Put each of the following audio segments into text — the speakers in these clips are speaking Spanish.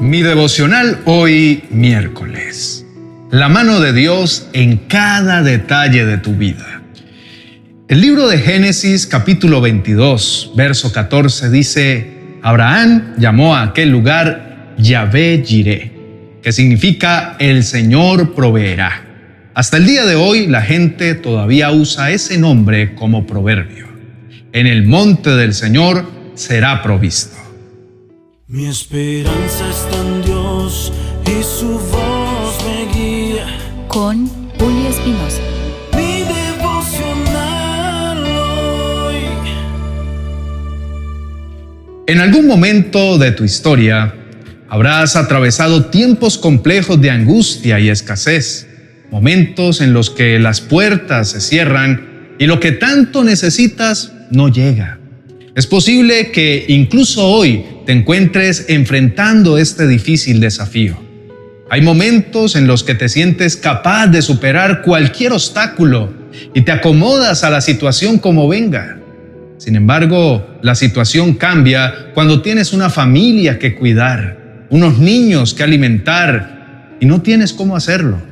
Mi devocional hoy miércoles. La mano de Dios en cada detalle de tu vida. El libro de Génesis capítulo 22, verso 14 dice, Abraham llamó a aquel lugar Yahvé Jireh, que significa el Señor proveerá. Hasta el día de hoy la gente todavía usa ese nombre como proverbio. En el monte del Señor será provisto. Mi esperanza está en Dios y su voz me guía. Con Julio Espinosa. Mi devocional hoy. En algún momento de tu historia habrás atravesado tiempos complejos de angustia y escasez, momentos en los que las puertas se cierran y lo que tanto necesitas no llega. Es posible que incluso hoy te encuentres enfrentando este difícil desafío. Hay momentos en los que te sientes capaz de superar cualquier obstáculo y te acomodas a la situación como venga. Sin embargo, la situación cambia cuando tienes una familia que cuidar, unos niños que alimentar y no tienes cómo hacerlo.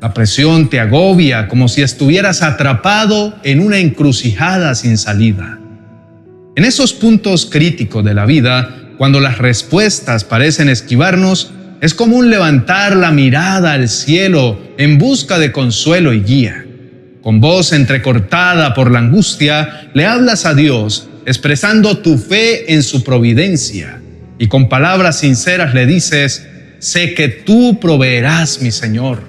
La presión te agobia como si estuvieras atrapado en una encrucijada sin salida. En esos puntos críticos de la vida, cuando las respuestas parecen esquivarnos, es común levantar la mirada al cielo en busca de consuelo y guía. Con voz entrecortada por la angustia, le hablas a Dios, expresando tu fe en su providencia, y con palabras sinceras le dices, sé que tú proveerás, mi Señor.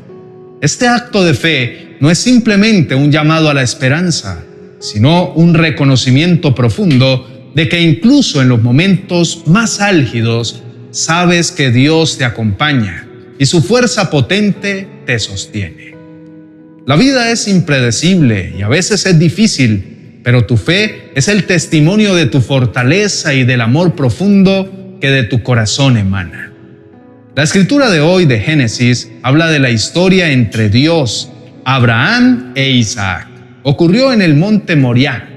Este acto de fe no es simplemente un llamado a la esperanza, sino un reconocimiento profundo de que incluso en los momentos más álgidos sabes que Dios te acompaña y su fuerza potente te sostiene. La vida es impredecible y a veces es difícil, pero tu fe es el testimonio de tu fortaleza y del amor profundo que de tu corazón emana. La escritura de hoy de Génesis habla de la historia entre Dios, Abraham e Isaac ocurrió en el monte Moriah.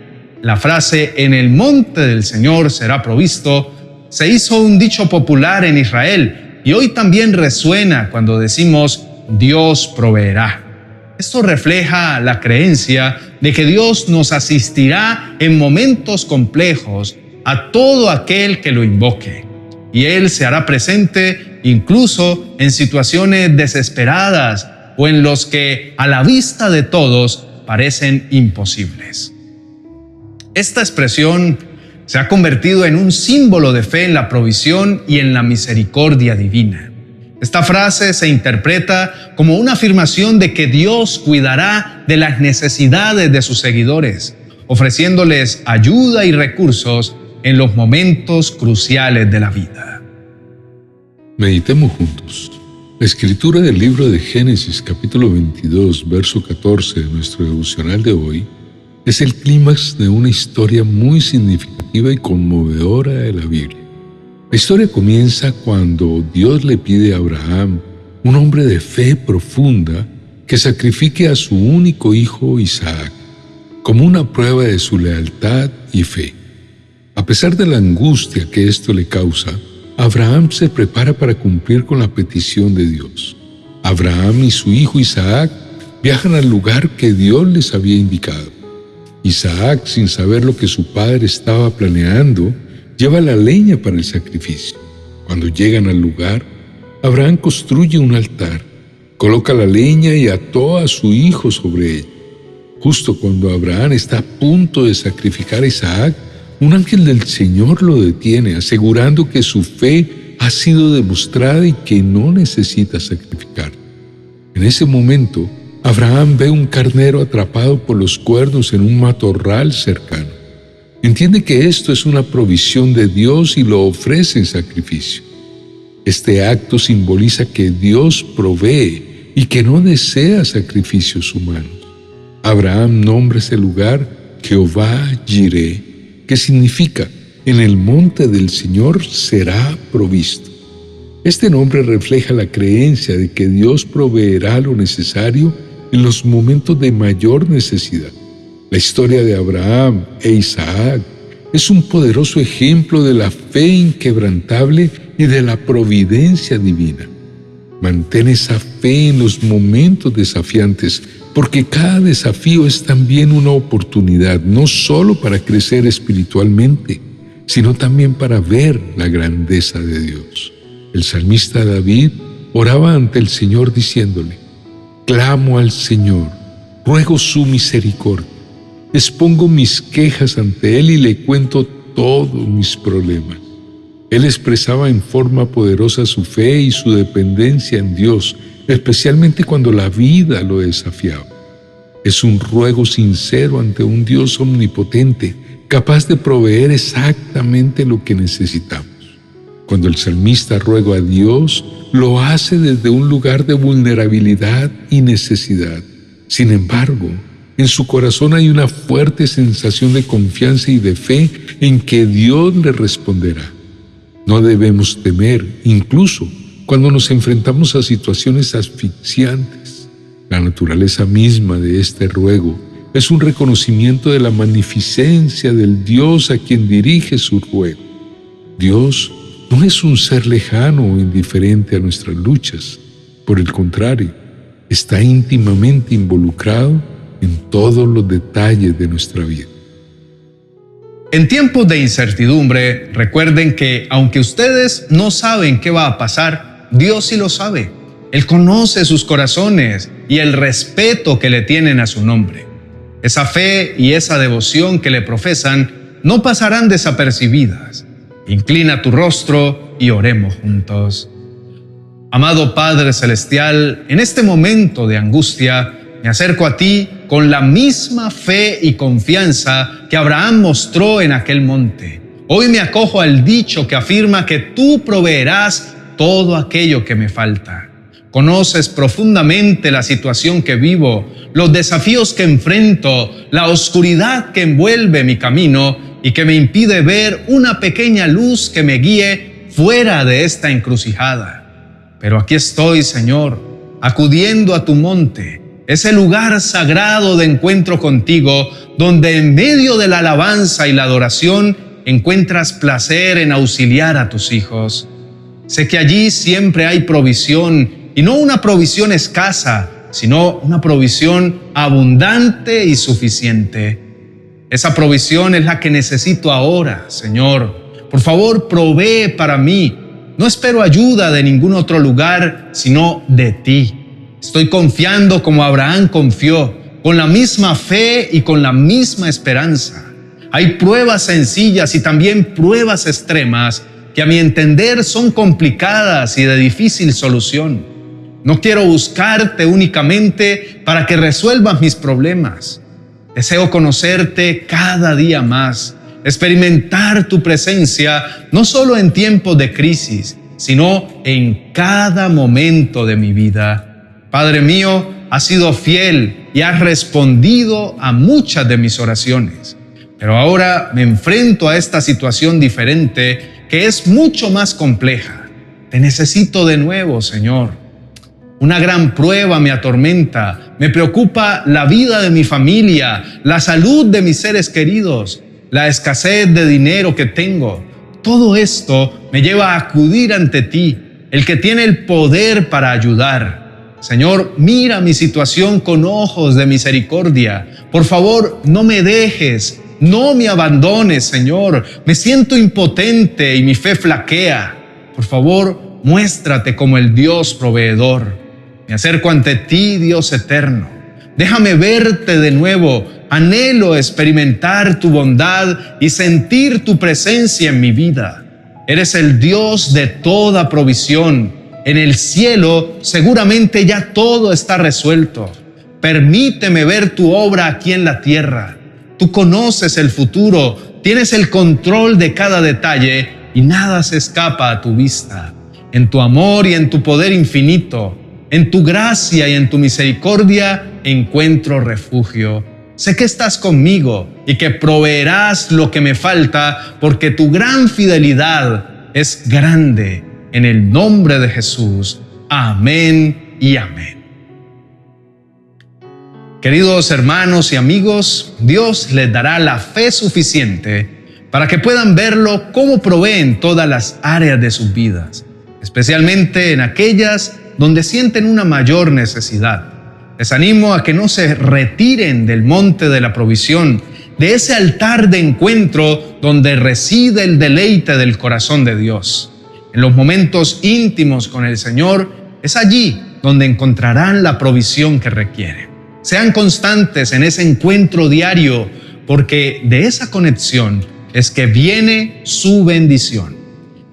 La frase en el monte del Señor será provisto se hizo un dicho popular en Israel y hoy también resuena cuando decimos Dios proveerá. Esto refleja la creencia de que Dios nos asistirá en momentos complejos a todo aquel que lo invoque. Y Él se hará presente incluso en situaciones desesperadas o en los que a la vista de todos parecen imposibles. Esta expresión se ha convertido en un símbolo de fe en la provisión y en la misericordia divina. Esta frase se interpreta como una afirmación de que Dios cuidará de las necesidades de sus seguidores, ofreciéndoles ayuda y recursos en los momentos cruciales de la vida. Meditemos juntos. La escritura del libro de Génesis capítulo 22, verso 14 de nuestro devocional de hoy es el clímax de una historia muy significativa y conmovedora de la Biblia. La historia comienza cuando Dios le pide a Abraham, un hombre de fe profunda, que sacrifique a su único hijo Isaac, como una prueba de su lealtad y fe. A pesar de la angustia que esto le causa, Abraham se prepara para cumplir con la petición de Dios. Abraham y su hijo Isaac viajan al lugar que Dios les había indicado. Isaac, sin saber lo que su padre estaba planeando, lleva la leña para el sacrificio. Cuando llegan al lugar, Abraham construye un altar, coloca la leña y ató a su hijo sobre él. Justo cuando Abraham está a punto de sacrificar a Isaac, un ángel del Señor lo detiene, asegurando que su fe ha sido demostrada y que no necesita sacrificar. En ese momento, Abraham ve un carnero atrapado por los cuernos en un matorral cercano. Entiende que esto es una provisión de Dios y lo ofrece en sacrificio. Este acto simboliza que Dios provee y que no desea sacrificios humanos. Abraham nombra ese lugar Jehová Jireh que significa en el monte del Señor será provisto. Este nombre refleja la creencia de que Dios proveerá lo necesario en los momentos de mayor necesidad. La historia de Abraham e Isaac es un poderoso ejemplo de la fe inquebrantable y de la providencia divina. Mantén esa fe en los momentos desafiantes, porque cada desafío es también una oportunidad, no solo para crecer espiritualmente, sino también para ver la grandeza de Dios. El salmista David oraba ante el Señor diciéndole, Clamo al Señor, ruego su misericordia, expongo mis quejas ante Él y le cuento todos mis problemas. Él expresaba en forma poderosa su fe y su dependencia en Dios, especialmente cuando la vida lo desafiaba. Es un ruego sincero ante un Dios omnipotente, capaz de proveer exactamente lo que necesitamos. Cuando el salmista ruega a Dios, lo hace desde un lugar de vulnerabilidad y necesidad. Sin embargo, en su corazón hay una fuerte sensación de confianza y de fe en que Dios le responderá. No debemos temer, incluso cuando nos enfrentamos a situaciones asfixiantes. La naturaleza misma de este ruego es un reconocimiento de la magnificencia del Dios a quien dirige su ruego. Dios no es un ser lejano o indiferente a nuestras luchas. Por el contrario, está íntimamente involucrado en todos los detalles de nuestra vida. En tiempos de incertidumbre, recuerden que aunque ustedes no saben qué va a pasar, Dios sí lo sabe. Él conoce sus corazones y el respeto que le tienen a su nombre. Esa fe y esa devoción que le profesan no pasarán desapercibidas. Inclina tu rostro y oremos juntos. Amado Padre Celestial, en este momento de angustia, me acerco a ti con la misma fe y confianza que Abraham mostró en aquel monte. Hoy me acojo al dicho que afirma que tú proveerás todo aquello que me falta. Conoces profundamente la situación que vivo, los desafíos que enfrento, la oscuridad que envuelve mi camino y que me impide ver una pequeña luz que me guíe fuera de esta encrucijada. Pero aquí estoy, Señor, acudiendo a tu monte ese lugar sagrado de encuentro contigo, donde en medio de la alabanza y la adoración encuentras placer en auxiliar a tus hijos. Sé que allí siempre hay provisión, y no una provisión escasa, sino una provisión abundante y suficiente. Esa provisión es la que necesito ahora, Señor. Por favor, provee para mí. No espero ayuda de ningún otro lugar, sino de ti. Estoy confiando como Abraham confió, con la misma fe y con la misma esperanza. Hay pruebas sencillas y también pruebas extremas que a mi entender son complicadas y de difícil solución. No quiero buscarte únicamente para que resuelvas mis problemas. Deseo conocerte cada día más, experimentar tu presencia no solo en tiempos de crisis, sino en cada momento de mi vida. Padre mío, has sido fiel y has respondido a muchas de mis oraciones. Pero ahora me enfrento a esta situación diferente que es mucho más compleja. Te necesito de nuevo, Señor. Una gran prueba me atormenta. Me preocupa la vida de mi familia, la salud de mis seres queridos, la escasez de dinero que tengo. Todo esto me lleva a acudir ante ti, el que tiene el poder para ayudar. Señor, mira mi situación con ojos de misericordia. Por favor, no me dejes, no me abandones, Señor. Me siento impotente y mi fe flaquea. Por favor, muéstrate como el Dios proveedor. Me acerco ante ti, Dios eterno. Déjame verte de nuevo. Anhelo experimentar tu bondad y sentir tu presencia en mi vida. Eres el Dios de toda provisión en el cielo seguramente ya todo está resuelto. Permíteme ver tu obra aquí en la tierra. Tú conoces el futuro, tienes el control de cada detalle y nada se escapa a tu vista. En tu amor y en tu poder infinito, en tu gracia y en tu misericordia encuentro refugio. Sé que estás conmigo y que proveerás lo que me falta porque tu gran fidelidad es grande en el nombre de Jesús. Amén y amén. Queridos hermanos y amigos, Dios les dará la fe suficiente para que puedan verlo cómo provee en todas las áreas de sus vidas, especialmente en aquellas donde sienten una mayor necesidad. Les animo a que no se retiren del monte de la provisión, de ese altar de encuentro donde reside el deleite del corazón de Dios. En los momentos íntimos con el Señor, es allí donde encontrarán la provisión que requieren. Sean constantes en ese encuentro diario, porque de esa conexión es que viene su bendición.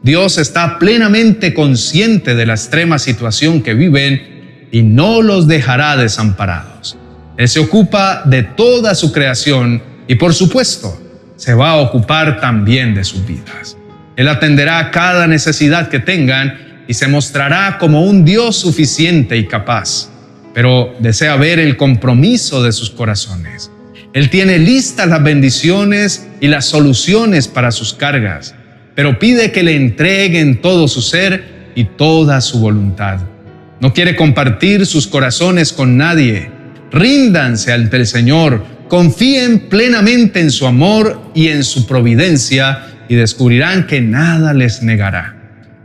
Dios está plenamente consciente de la extrema situación que viven y no los dejará desamparados. Él se ocupa de toda su creación y por supuesto se va a ocupar también de sus vidas. Él atenderá cada necesidad que tengan y se mostrará como un Dios suficiente y capaz, pero desea ver el compromiso de sus corazones. Él tiene listas las bendiciones y las soluciones para sus cargas, pero pide que le entreguen todo su ser y toda su voluntad. No quiere compartir sus corazones con nadie. Ríndanse ante el Señor, confíen plenamente en su amor y en su providencia y descubrirán que nada les negará.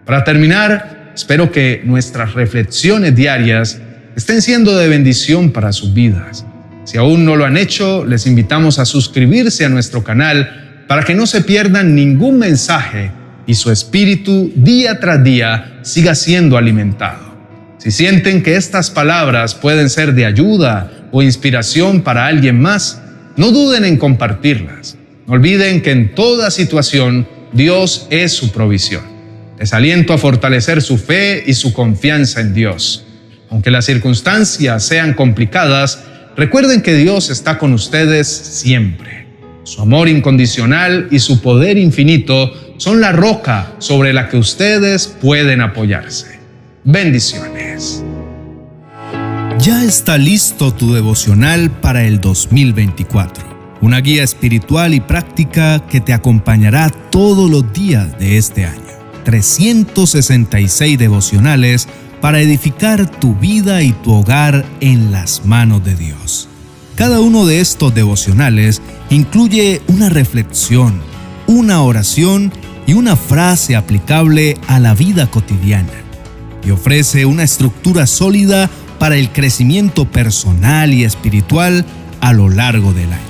Para terminar, espero que nuestras reflexiones diarias estén siendo de bendición para sus vidas. Si aún no lo han hecho, les invitamos a suscribirse a nuestro canal para que no se pierdan ningún mensaje y su espíritu día tras día siga siendo alimentado. Si sienten que estas palabras pueden ser de ayuda o inspiración para alguien más, no duden en compartirlas. No olviden que en toda situación Dios es su provisión. Les aliento a fortalecer su fe y su confianza en Dios. Aunque las circunstancias sean complicadas, Recuerden que Dios está con ustedes siempre. Su amor incondicional y su poder infinito son la roca sobre la que ustedes pueden apoyarse. Bendiciones. Ya está listo tu devocional para el 2024. Una guía espiritual y práctica que te acompañará todos los días de este año. 366 devocionales para edificar tu vida y tu hogar en las manos de Dios. Cada uno de estos devocionales incluye una reflexión, una oración y una frase aplicable a la vida cotidiana y ofrece una estructura sólida para el crecimiento personal y espiritual a lo largo del año.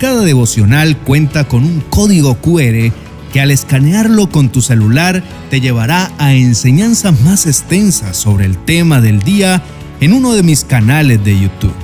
Cada devocional cuenta con un código QR que al escanearlo con tu celular te llevará a enseñanzas más extensas sobre el tema del día en uno de mis canales de YouTube.